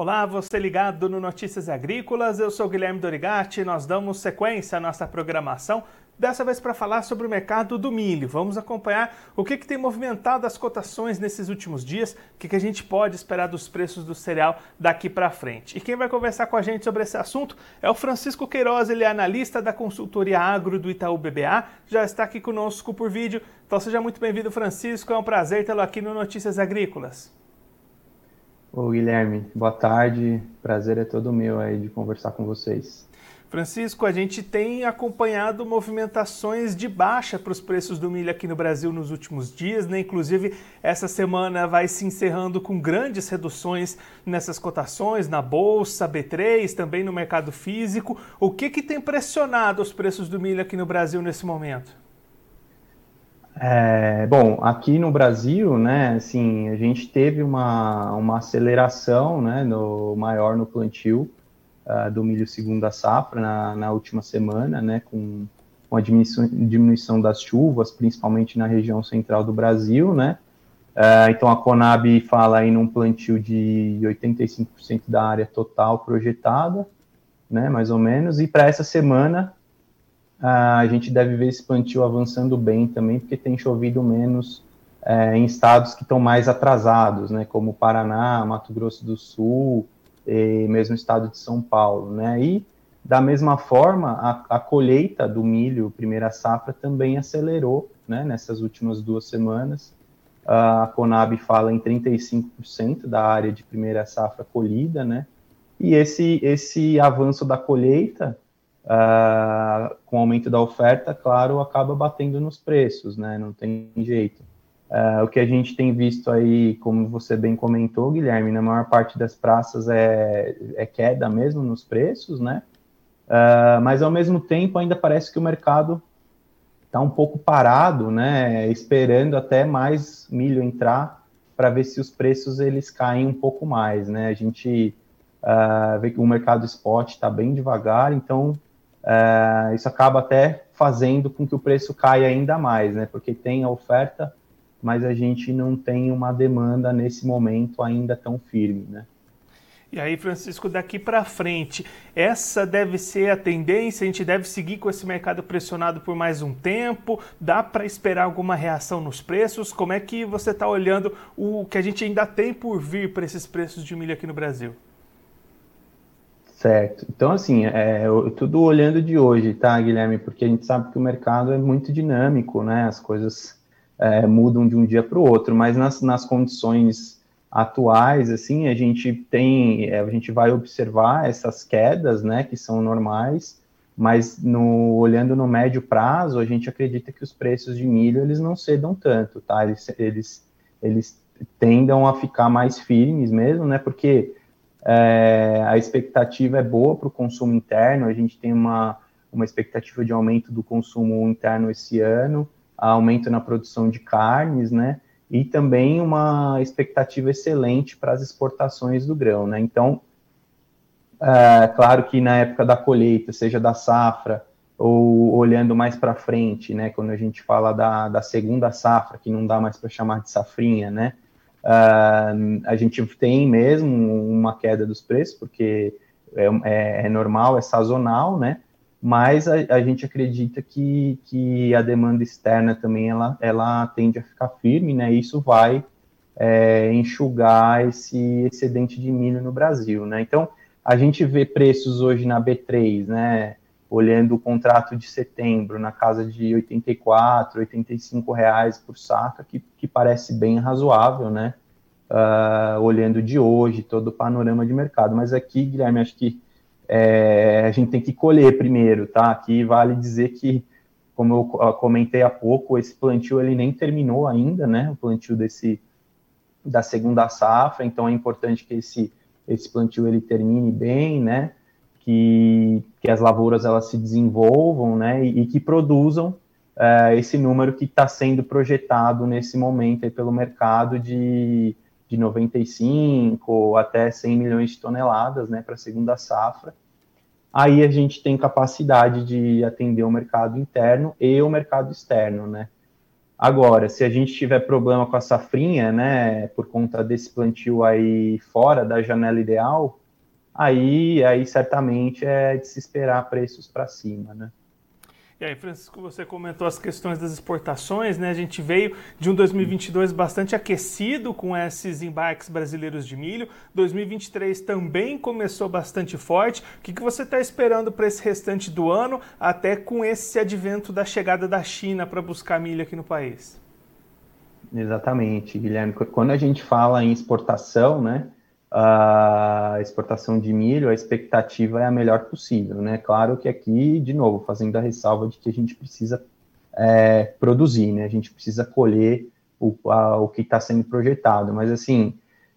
Olá, você ligado no Notícias Agrícolas, eu sou Guilherme Dorigatti, nós damos sequência à nossa programação, dessa vez para falar sobre o mercado do milho. Vamos acompanhar o que, que tem movimentado as cotações nesses últimos dias, o que, que a gente pode esperar dos preços do cereal daqui para frente. E quem vai conversar com a gente sobre esse assunto é o Francisco Queiroz, ele é analista da consultoria agro do Itaú BBA, já está aqui conosco por vídeo. Então seja muito bem-vindo, Francisco, é um prazer tê-lo aqui no Notícias Agrícolas. Ô Guilherme, boa tarde. Prazer é todo meu aí de conversar com vocês. Francisco, a gente tem acompanhado movimentações de baixa para os preços do milho aqui no Brasil nos últimos dias, né? Inclusive, essa semana vai se encerrando com grandes reduções nessas cotações, na Bolsa, B3, também no mercado físico. O que, que tem pressionado os preços do milho aqui no Brasil nesse momento? É, bom, aqui no Brasil, né, assim, a gente teve uma, uma aceleração, né, no, maior no plantio uh, do milho segunda safra na, na última semana, né, com, com a diminuição, diminuição das chuvas, principalmente na região central do Brasil, né, uh, então a Conab fala aí num plantio de 85% da área total projetada, né, mais ou menos, e para essa semana a gente deve ver esse plantio avançando bem também, porque tem chovido menos é, em estados que estão mais atrasados, né, como Paraná, Mato Grosso do Sul, e mesmo o estado de São Paulo, né, e da mesma forma, a, a colheita do milho, primeira safra, também acelerou, né, nessas últimas duas semanas, a Conab fala em 35% da área de primeira safra colhida, né, e esse, esse avanço da colheita uh, com o aumento da oferta, claro, acaba batendo nos preços, né? Não tem jeito. Uh, o que a gente tem visto aí, como você bem comentou, Guilherme, na maior parte das praças é, é queda mesmo nos preços, né? Uh, mas ao mesmo tempo ainda parece que o mercado está um pouco parado, né? Esperando até mais milho entrar para ver se os preços eles caem um pouco mais, né? A gente uh, vê que o mercado spot está bem devagar, então é, isso acaba até fazendo com que o preço caia ainda mais, né? Porque tem a oferta, mas a gente não tem uma demanda nesse momento ainda tão firme, né? E aí, Francisco, daqui para frente, essa deve ser a tendência? A gente deve seguir com esse mercado pressionado por mais um tempo? Dá para esperar alguma reação nos preços? Como é que você está olhando o que a gente ainda tem por vir para esses preços de milho aqui no Brasil? Certo. Então, assim, é, tudo olhando de hoje, tá, Guilherme? Porque a gente sabe que o mercado é muito dinâmico, né? As coisas é, mudam de um dia para o outro, mas nas, nas condições atuais, assim, a gente tem, é, a gente vai observar essas quedas, né, que são normais, mas no, olhando no médio prazo, a gente acredita que os preços de milho, eles não cedam tanto, tá? Eles, eles, eles tendam a ficar mais firmes mesmo, né? Porque é, a expectativa é boa para o consumo interno, a gente tem uma, uma expectativa de aumento do consumo interno esse ano, aumento na produção de carnes, né? E também uma expectativa excelente para as exportações do grão, né? Então, é, claro que na época da colheita, seja da safra, ou olhando mais para frente, né? Quando a gente fala da, da segunda safra, que não dá mais para chamar de safrinha, né? Uh, a gente tem mesmo uma queda dos preços, porque é, é, é normal, é sazonal, né? Mas a, a, gente acredita que, que a demanda externa também ela, ela tende a ficar firme, né? E isso vai é, enxugar esse excedente de milho no Brasil, né? Então a gente vê preços hoje na B3, né? Olhando o contrato de setembro na casa de 84, 85 reais por saca, que, que parece bem razoável, né? Uh, olhando de hoje, todo o panorama de mercado. Mas aqui, Guilherme, acho que é, a gente tem que colher primeiro, tá? Aqui vale dizer que, como eu comentei há pouco, esse plantio ele nem terminou ainda, né? O plantio desse da segunda safra, então é importante que esse esse plantio ele termine bem, né? que, que as lavouras elas se desenvolvam, né, e, e que produzam uh, esse número que está sendo projetado nesse momento aí pelo mercado de, de 95 até 100 milhões de toneladas, né, para a segunda safra. Aí a gente tem capacidade de atender o mercado interno e o mercado externo, né. Agora, se a gente tiver problema com a safrinha, né, por conta desse plantio aí fora da janela ideal, aí, aí certamente é de se esperar preços para cima, né? E aí, Francisco, você comentou as questões das exportações, né? A gente veio de um 2022 bastante aquecido com esses embarques brasileiros de milho. 2023 também começou bastante forte. O que, que você está esperando para esse restante do ano, até com esse advento da chegada da China para buscar milho aqui no país? Exatamente, Guilherme. Quando a gente fala em exportação, né? A exportação de milho, a expectativa é a melhor possível, né? Claro que aqui, de novo, fazendo a ressalva de que a gente precisa é, produzir, né? A gente precisa colher o, a, o que está sendo projetado, mas assim,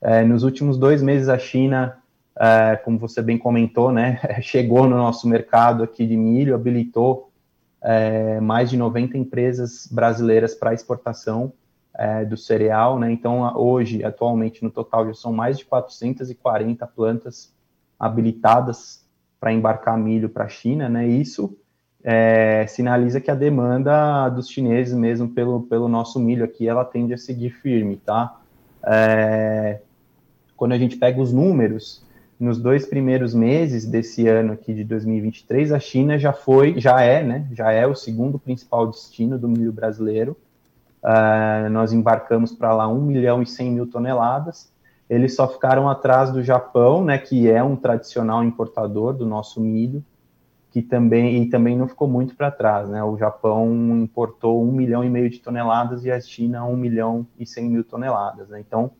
é, nos últimos dois meses a China, é, como você bem comentou, né? Chegou no nosso mercado aqui de milho, habilitou é, mais de 90 empresas brasileiras para exportação é, do cereal, né? Então, hoje, atualmente, no total, já são mais de 440 plantas habilitadas para embarcar milho para a China, né? Isso é, sinaliza que a demanda dos chineses mesmo pelo, pelo nosso milho aqui, ela tende a seguir firme, tá? É, quando a gente pega os números, nos dois primeiros meses desse ano aqui de 2023, a China já foi, já é, né? Já é o segundo principal destino do milho brasileiro. Uh, nós embarcamos para lá 1 milhão e 100 mil toneladas. Eles só ficaram atrás do Japão, né, que é um tradicional importador do nosso milho, que também e também não ficou muito para trás, né? O Japão importou 1 milhão e meio de toneladas e a China 1 milhão e 100 mil toneladas. Né? Então,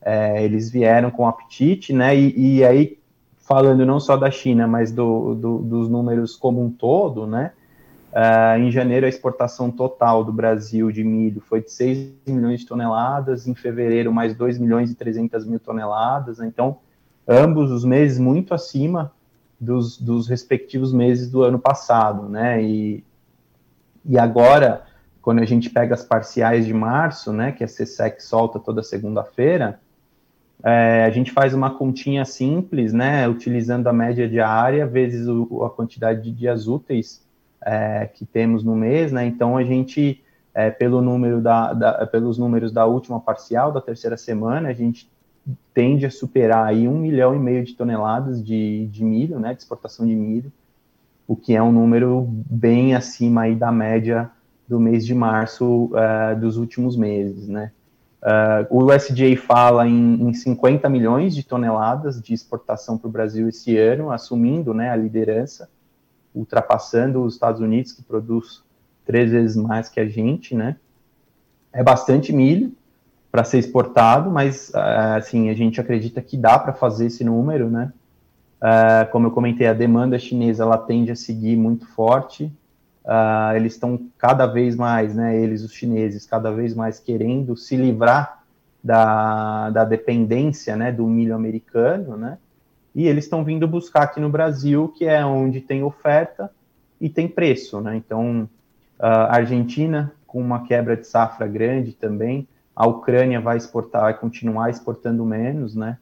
é, eles vieram com apetite, né? E, e, aí, falando não só da China, mas do, do, dos números como um todo, né? Uh, em janeiro, a exportação total do Brasil de milho foi de 6 milhões de toneladas, em fevereiro, mais 2 milhões e 300 mil toneladas. Então, ambos os meses muito acima dos, dos respectivos meses do ano passado. Né? E, e agora, quando a gente pega as parciais de março, né, que a CSEC solta toda segunda-feira, é, a gente faz uma continha simples, né, utilizando a média diária vezes o, a quantidade de dias úteis é, que temos no mês, né? Então a gente, é, pelo número da, da, pelos números da última parcial, da terceira semana, a gente tende a superar aí um milhão e meio de toneladas de, de milho, né? De exportação de milho, o que é um número bem acima aí da média do mês de março uh, dos últimos meses, né? Uh, o USDA fala em, em 50 milhões de toneladas de exportação para o Brasil esse ano, assumindo né, a liderança ultrapassando os Estados Unidos, que produz três vezes mais que a gente, né? É bastante milho para ser exportado, mas ah, assim a gente acredita que dá para fazer esse número, né? Uh, como eu comentei, a demanda chinesa ela tende a seguir muito forte. Uh, eles estão cada vez mais, né? Eles, os chineses, cada vez mais querendo se livrar da, da dependência, né? Do milho americano, né? E eles estão vindo buscar aqui no Brasil, que é onde tem oferta e tem preço, né? Então, a Argentina com uma quebra de safra grande também, a Ucrânia vai exportar, vai continuar exportando menos, né?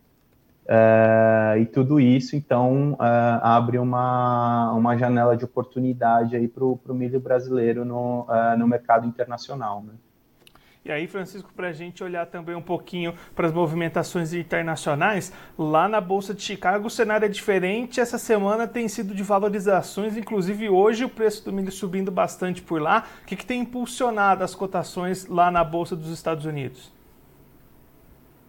Uh, e tudo isso, então, uh, abre uma, uma janela de oportunidade aí para o milho brasileiro no, uh, no mercado internacional, né? E aí, Francisco, para a gente olhar também um pouquinho para as movimentações internacionais, lá na Bolsa de Chicago o cenário é diferente. Essa semana tem sido de valorizações, inclusive hoje o preço do milho subindo bastante por lá. O que, que tem impulsionado as cotações lá na Bolsa dos Estados Unidos?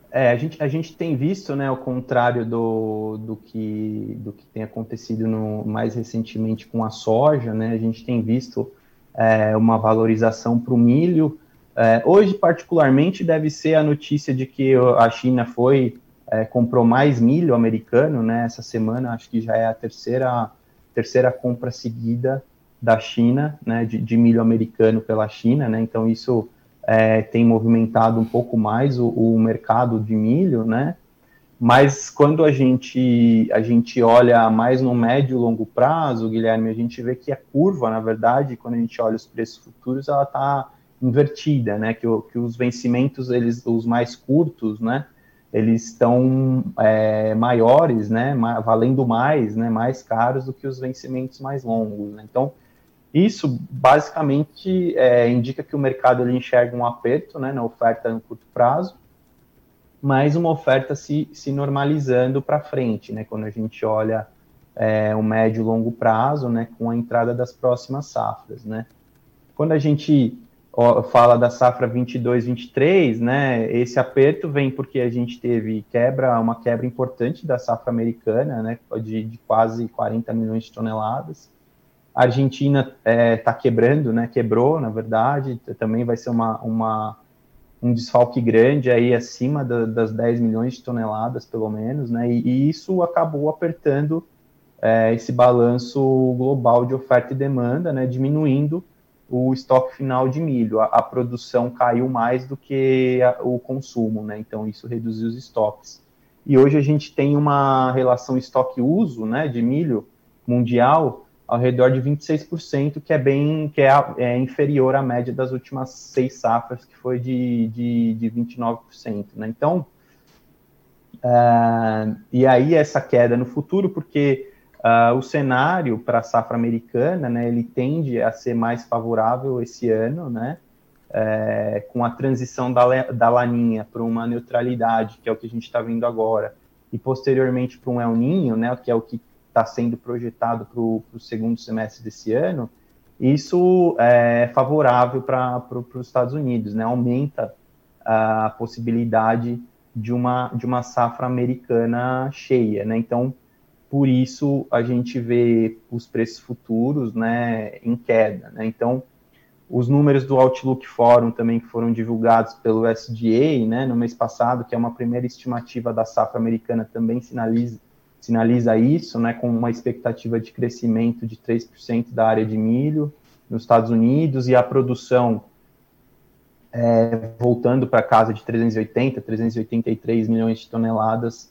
É, a gente, a gente tem visto, né, o contrário do, do, que, do que tem acontecido no, mais recentemente com a soja, né, a gente tem visto é, uma valorização para o milho, é, hoje, particularmente, deve ser a notícia de que a China foi é, comprou mais milho americano, né? Essa semana, acho que já é a terceira terceira compra seguida da China, né? De, de milho americano pela China, né? Então isso é, tem movimentado um pouco mais o, o, mercado de milho, né? Mas quando a gente a gente olha mais no médio e longo prazo, Guilherme, a gente vê que a curva, na verdade, quando a gente olha os preços futuros, ela está invertida, né? Que, que os vencimentos, eles, os mais curtos, né? Eles estão é, maiores, né? valendo mais, né? Mais caros do que os vencimentos mais longos. Né? Então, Isso basicamente é, indica que o mercado ele enxerga um aperto né, na oferta no curto prazo, mas uma oferta se, se normalizando para frente, né, quando a gente olha é, o médio e longo prazo, né, com a entrada das próximas safras. Né. Quando a gente fala da safra 22, 23, né, esse aperto vem porque a gente teve quebra, uma quebra importante da safra americana, né, de, de quase 40 milhões de toneladas, a Argentina está é, tá quebrando, né? Quebrou, na verdade, também vai ser uma, uma um desfalque grande aí acima da, das 10 milhões de toneladas, pelo menos, né? E, e isso acabou apertando é, esse balanço global de oferta e demanda, né? Diminuindo o estoque final de milho. A, a produção caiu mais do que a, o consumo, né? Então isso reduziu os estoques. E hoje a gente tem uma relação estoque-uso, né? De milho mundial ao redor de 26%, que é bem que é, é, inferior à média das últimas seis safras, que foi de, de, de 29%. Né? Então, uh, e aí essa queda no futuro, porque uh, o cenário para a safra americana, né, ele tende a ser mais favorável esse ano, né, é, com a transição da, da laninha para uma neutralidade, que é o que a gente está vendo agora, e posteriormente para um El Ninho, né, que é o que está sendo projetado para o segundo semestre desse ano, isso é favorável para os Estados Unidos, né? aumenta a possibilidade de uma, de uma safra americana cheia. Né? Então, por isso a gente vê os preços futuros né, em queda. Né? Então, os números do Outlook Forum também que foram divulgados pelo SDA né, no mês passado, que é uma primeira estimativa da safra americana, também sinaliza sinaliza isso, né, com uma expectativa de crescimento de 3% da área de milho nos Estados Unidos e a produção é, voltando para casa de 380, 383 milhões de toneladas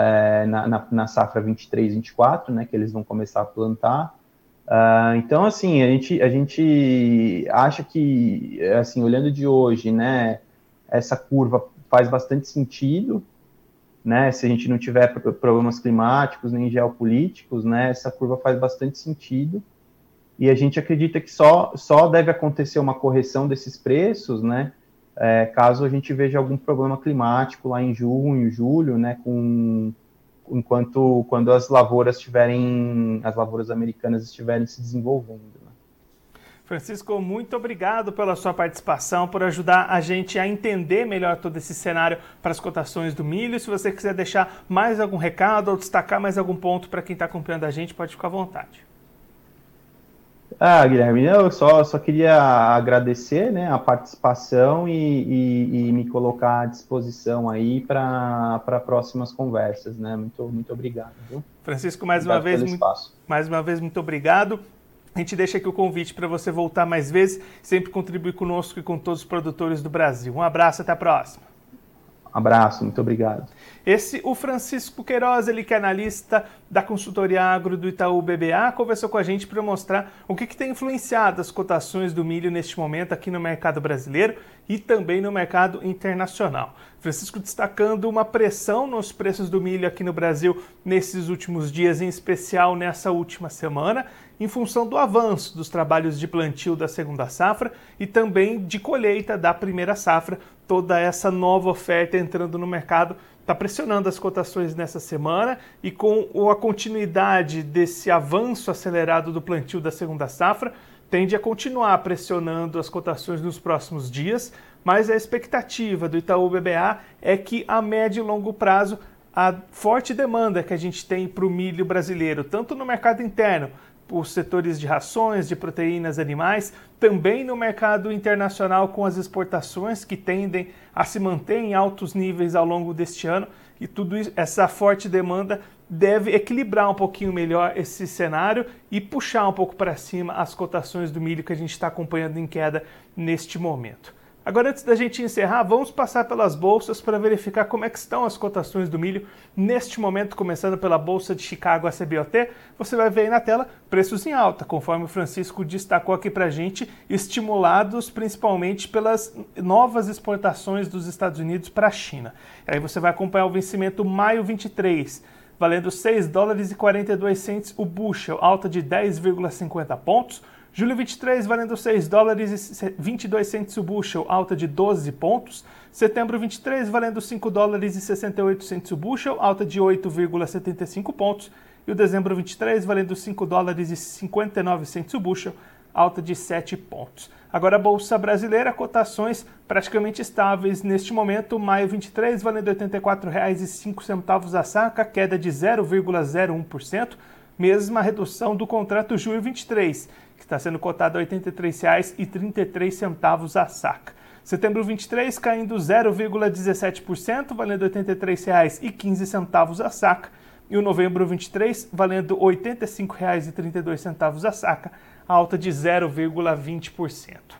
é, na, na, na, safra 23, 24, né, que eles vão começar a plantar. Uh, então, assim, a gente, a gente acha que, assim, olhando de hoje, né, essa curva faz bastante sentido, né, se a gente não tiver problemas climáticos nem geopolíticos, né, essa curva faz bastante sentido. E a gente acredita que só, só deve acontecer uma correção desses preços, né, é, caso a gente veja algum problema climático lá em junho, julho, né, com enquanto quando as lavouras estiverem, as lavouras americanas estiverem se desenvolvendo. Francisco, muito obrigado pela sua participação, por ajudar a gente a entender melhor todo esse cenário para as cotações do milho. Se você quiser deixar mais algum recado ou destacar mais algum ponto para quem está acompanhando a gente, pode ficar à vontade. Ah, Guilherme, eu só, só queria agradecer né, a participação e, e, e me colocar à disposição aí para próximas conversas. Né? Muito, muito obrigado. Viu? Francisco, mais obrigado uma vez, muito, mais uma vez, muito obrigado. A gente deixa aqui o convite para você voltar mais vezes, sempre contribuir conosco e com todos os produtores do Brasil. Um abraço, até a próxima. Abraço, muito obrigado. Esse, o Francisco Queiroz, ele que é analista da consultoria agro do Itaú BBA, conversou com a gente para mostrar o que, que tem influenciado as cotações do milho neste momento aqui no mercado brasileiro e também no mercado internacional. Francisco destacando uma pressão nos preços do milho aqui no Brasil nesses últimos dias, em especial nessa última semana, em função do avanço dos trabalhos de plantio da segunda safra e também de colheita da primeira safra. Toda essa nova oferta entrando no mercado está pressionando as cotações nessa semana e com a continuidade desse avanço acelerado do plantio da segunda safra, tende a continuar pressionando as cotações nos próximos dias, mas a expectativa do Itaú BBA é que a médio e longo prazo a forte demanda que a gente tem para o milho brasileiro, tanto no mercado interno os setores de rações, de proteínas animais, também no mercado internacional com as exportações que tendem a se manter em altos níveis ao longo deste ano e tudo isso, essa forte demanda deve equilibrar um pouquinho melhor esse cenário e puxar um pouco para cima as cotações do milho que a gente está acompanhando em queda neste momento. Agora, antes da gente encerrar, vamos passar pelas bolsas para verificar como é que estão as cotações do milho neste momento, começando pela Bolsa de Chicago CBOT. Você vai ver aí na tela preços em alta, conforme o Francisco destacou aqui para a gente, estimulados principalmente pelas novas exportações dos Estados Unidos para a China. Aí você vai acompanhar o vencimento maio 23, valendo 6 dólares e 42 centes o bushel, alta de 10,50 pontos. Julho 23 valendo 6 dólares e 22 centes o bushel, alta de 12 pontos. Setembro 23 valendo 5 dólares e 68 centes o bushel, alta de 8,75 pontos. E o dezembro 23 valendo 5 dólares e 59 centes o bushel, alta de 7 pontos. Agora a Bolsa Brasileira, cotações praticamente estáveis neste momento. Maio 23 valendo R$ 84,05 a saca, queda de 0,01%, mesma redução do contrato julho 23, que está sendo cotado a R$ 83,33 a saca. Setembro 23 caindo 0,17%, valendo R$ 83,15 a saca. E o novembro 23 valendo R$ 85,32 a saca, alta de 0,20%.